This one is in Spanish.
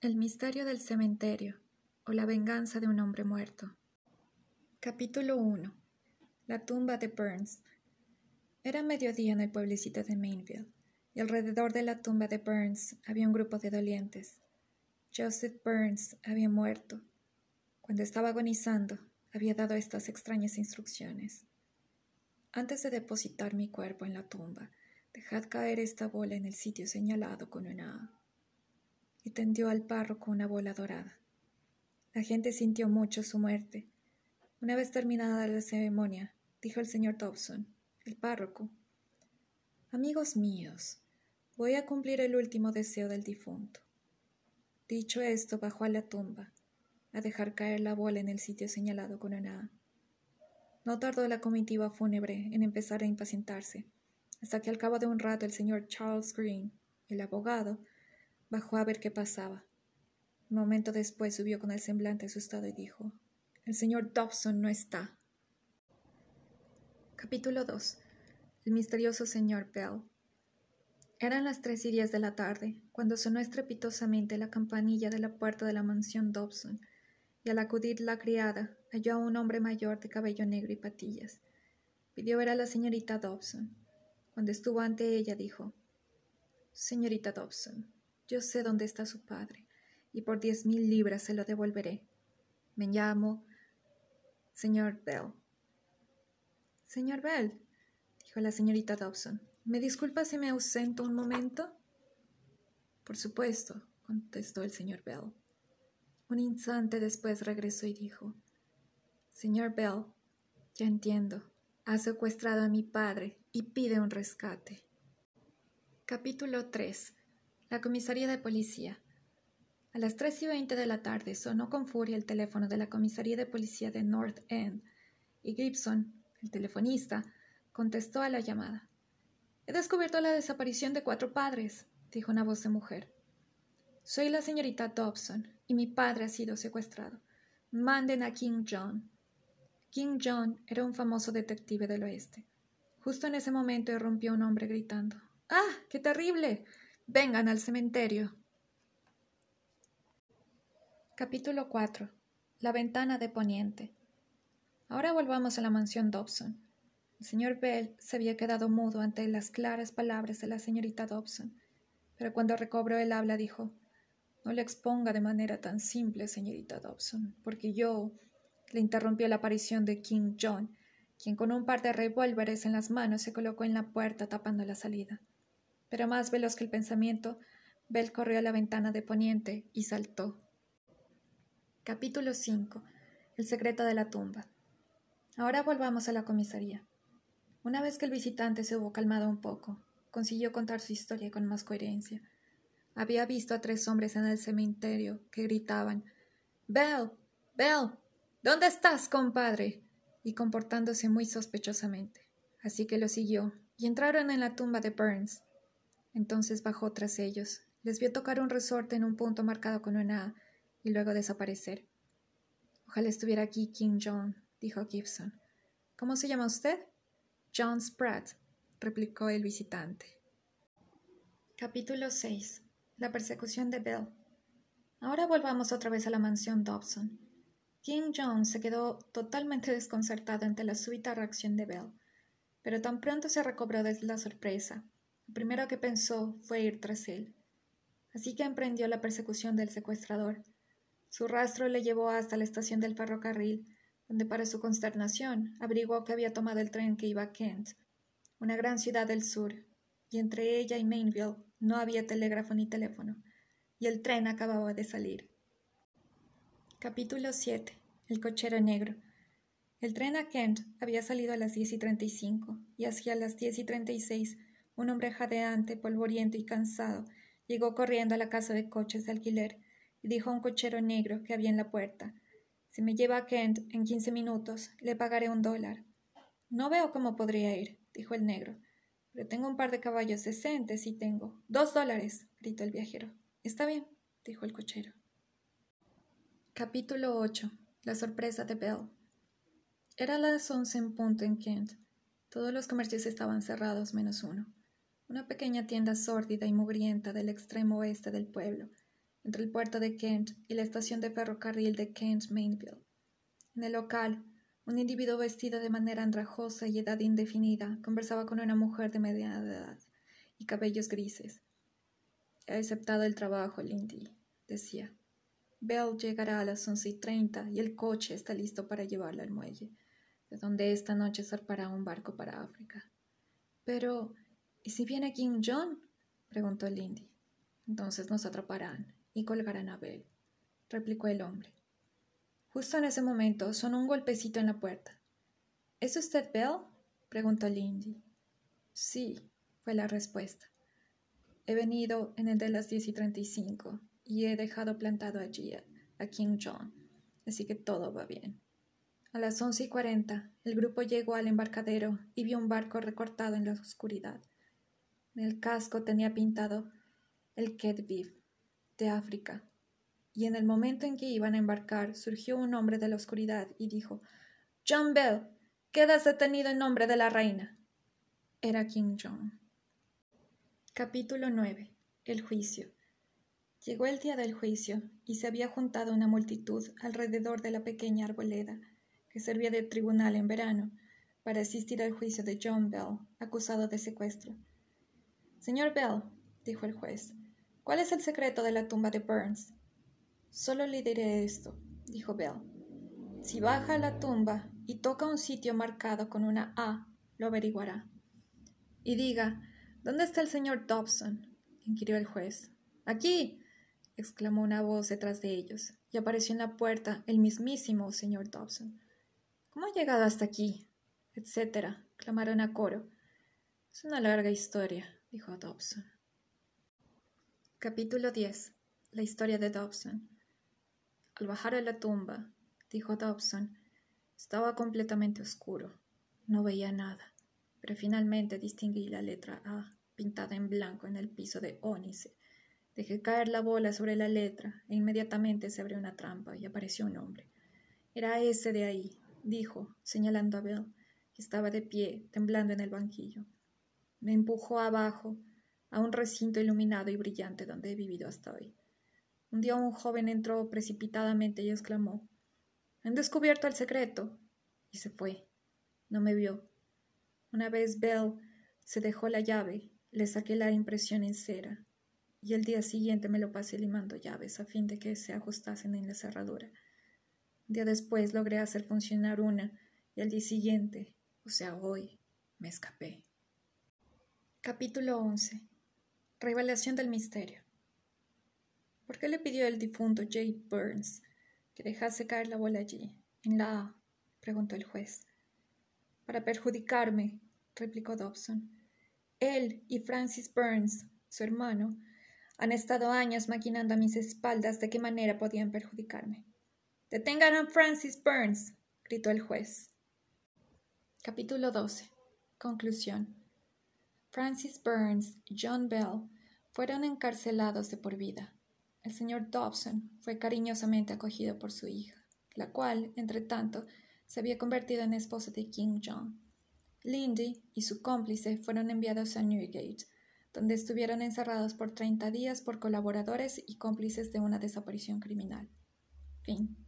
El misterio del cementerio o la venganza de un hombre muerto. Capítulo 1. La tumba de Burns. Era mediodía en el pueblecito de Mainville, y alrededor de la tumba de Burns había un grupo de dolientes. Joseph Burns había muerto. Cuando estaba agonizando, había dado estas extrañas instrucciones. Antes de depositar mi cuerpo en la tumba, dejad caer esta bola en el sitio señalado con una y tendió al párroco una bola dorada. La gente sintió mucho su muerte. Una vez terminada la ceremonia, dijo el señor Dobson, el párroco, Amigos míos, voy a cumplir el último deseo del difunto. Dicho esto, bajó a la tumba, a dejar caer la bola en el sitio señalado con una A. No tardó la comitiva fúnebre en empezar a impacientarse, hasta que al cabo de un rato el señor Charles Green, el abogado, Bajó a ver qué pasaba. Un momento después subió con el semblante asustado y dijo, El señor Dobson no está. Capítulo 2. El misterioso señor Bell. Eran las tres y diez de la tarde, cuando sonó estrepitosamente la campanilla de la puerta de la mansión Dobson, y al acudir la criada halló a un hombre mayor de cabello negro y patillas. Pidió ver a la señorita Dobson. Cuando estuvo ante ella, dijo, Señorita Dobson, yo sé dónde está su padre, y por diez mil libras se lo devolveré. Me llamo señor Bell. Señor Bell, dijo la señorita Dobson, ¿me disculpa si me ausento un momento? Por supuesto, contestó el señor Bell. Un instante después regresó y dijo, Señor Bell, ya entiendo, ha secuestrado a mi padre y pide un rescate. Capítulo 3 la comisaría de policía. A las tres y veinte de la tarde sonó con furia el teléfono de la comisaría de policía de North End y Gibson, el telefonista, contestó a la llamada. He descubierto la desaparición de cuatro padres, dijo una voz de mujer. Soy la señorita Dobson y mi padre ha sido secuestrado. Manden a King John. King John era un famoso detective del oeste. Justo en ese momento irrumpió un hombre gritando. ¡Ah! ¡Qué terrible! Vengan al cementerio. Capítulo 4. La ventana de poniente. Ahora volvamos a la mansión Dobson. El señor Bell se había quedado mudo ante las claras palabras de la señorita Dobson, pero cuando recobró el habla dijo No le exponga de manera tan simple, señorita Dobson, porque yo le interrumpió la aparición de King John, quien con un par de revólveres en las manos se colocó en la puerta tapando la salida pero más veloz que el pensamiento, Bell corrió a la ventana de poniente y saltó. Capítulo 5. El secreto de la tumba. Ahora volvamos a la comisaría. Una vez que el visitante se hubo calmado un poco, consiguió contar su historia con más coherencia. Había visto a tres hombres en el cementerio que gritaban Bell. Bell. ¿Dónde estás, compadre? y comportándose muy sospechosamente. Así que lo siguió, y entraron en la tumba de Burns, entonces bajó tras ellos. Les vio tocar un resorte en un punto marcado con una A y luego desaparecer. Ojalá estuviera aquí King John, dijo Gibson. ¿Cómo se llama usted? John Spratt, replicó el visitante. Capítulo 6. La persecución de Bell. Ahora volvamos otra vez a la mansión Dobson. King John se quedó totalmente desconcertado ante la súbita reacción de Bell, pero tan pronto se recobró de la sorpresa lo primero que pensó fue ir tras él. Así que emprendió la persecución del secuestrador. Su rastro le llevó hasta la estación del ferrocarril, donde para su consternación averiguó que había tomado el tren que iba a Kent, una gran ciudad del sur, y entre ella y Mainville no había telégrafo ni teléfono, y el tren acababa de salir. Capítulo 7. El cochero negro. El tren a Kent había salido a las diez y treinta y cinco, y hacia las diez y treinta y seis un hombre jadeante, polvoriento y cansado, llegó corriendo a la casa de coches de alquiler y dijo a un cochero negro que había en la puerta Si me lleva a Kent en quince minutos, le pagaré un dólar. No veo cómo podría ir, dijo el negro. Pero tengo un par de caballos decentes y tengo. Dos dólares, gritó el viajero. Está bien, dijo el cochero. Capítulo 8. La sorpresa de Bell. Era las once en punto en Kent. Todos los comercios estaban cerrados menos uno una pequeña tienda sórdida y mugrienta del extremo oeste del pueblo, entre el puerto de Kent y la estación de ferrocarril de Kent Mainville. En el local, un individuo vestido de manera andrajosa y edad indefinida conversaba con una mujer de mediana edad y cabellos grises. He aceptado el trabajo, Lindy, decía. Bell llegará a las once y treinta y el coche está listo para llevarla al muelle, de donde esta noche zarpará un barco para África. Pero, ¿y si viene King John? preguntó Lindy. Entonces nos atraparán y colgarán a Bell, replicó el hombre. Justo en ese momento sonó un golpecito en la puerta. ¿Es usted Bell? preguntó Lindy. Sí, fue la respuesta. He venido en el de las diez y treinta y cinco y he dejado plantado allí a, King John, así que todo va bien. A las once y cuarenta, el grupo llegó al embarcadero y vio un barco recortado en la oscuridad. En el casco tenía pintado el Kedviv de África, y en el momento en que iban a embarcar surgió un hombre de la oscuridad y dijo John Bell, quedas detenido en nombre de la reina. Era King John. Capítulo 9. El juicio. Llegó el día del juicio y se había juntado una multitud alrededor de la pequeña arboleda que servía de tribunal en verano para asistir al juicio de John Bell, acusado de secuestro. Señor Bell, dijo el juez, ¿cuál es el secreto de la tumba de Burns? Solo le diré esto, dijo Bell. Si baja a la tumba y toca un sitio marcado con una A, lo averiguará. Y diga, ¿Dónde está el señor Dobson? inquirió el juez. Aquí. exclamó una voz detrás de ellos, y apareció en la puerta el mismísimo señor Dobson. ¿Cómo ha llegado hasta aquí? etcétera. clamaron a coro. Es una larga historia, dijo Dobson. Capítulo 10. La historia de Dobson. Al bajar a la tumba, dijo Dobson, estaba completamente oscuro. No veía nada, pero finalmente distinguí la letra A pintada en blanco en el piso de ónice. Dejé caer la bola sobre la letra e inmediatamente se abrió una trampa y apareció un hombre. Era ese de ahí, dijo, señalando a Bell, que estaba de pie, temblando en el banquillo. Me empujó abajo, a un recinto iluminado y brillante donde he vivido hasta hoy. Un día un joven entró precipitadamente y exclamó Han descubierto el secreto. y se fue. No me vio. Una vez Bell se dejó la llave le saqué la impresión en cera y el día siguiente me lo pasé limando llaves a fin de que se ajustasen en la cerradura. Un día después logré hacer funcionar una y al día siguiente, o sea, hoy, me escapé. Capítulo 11. Revelación del misterio. ¿Por qué le pidió el difunto J. Burns que dejase caer la bola allí, en la A? preguntó el juez. Para perjudicarme, replicó Dobson. Él y Francis Burns, su hermano, han estado años maquinando a mis espaldas de qué manera podían perjudicarme. Detengan a Francis Burns, gritó el juez. Capítulo 12. Conclusión. Francis Burns y John Bell fueron encarcelados de por vida. El señor Dobson fue cariñosamente acogido por su hija, la cual, entre tanto, se había convertido en esposa de King John. Lindy y su cómplice fueron enviados a Newgate, donde estuvieron encerrados por treinta días por colaboradores y cómplices de una desaparición criminal. Fin.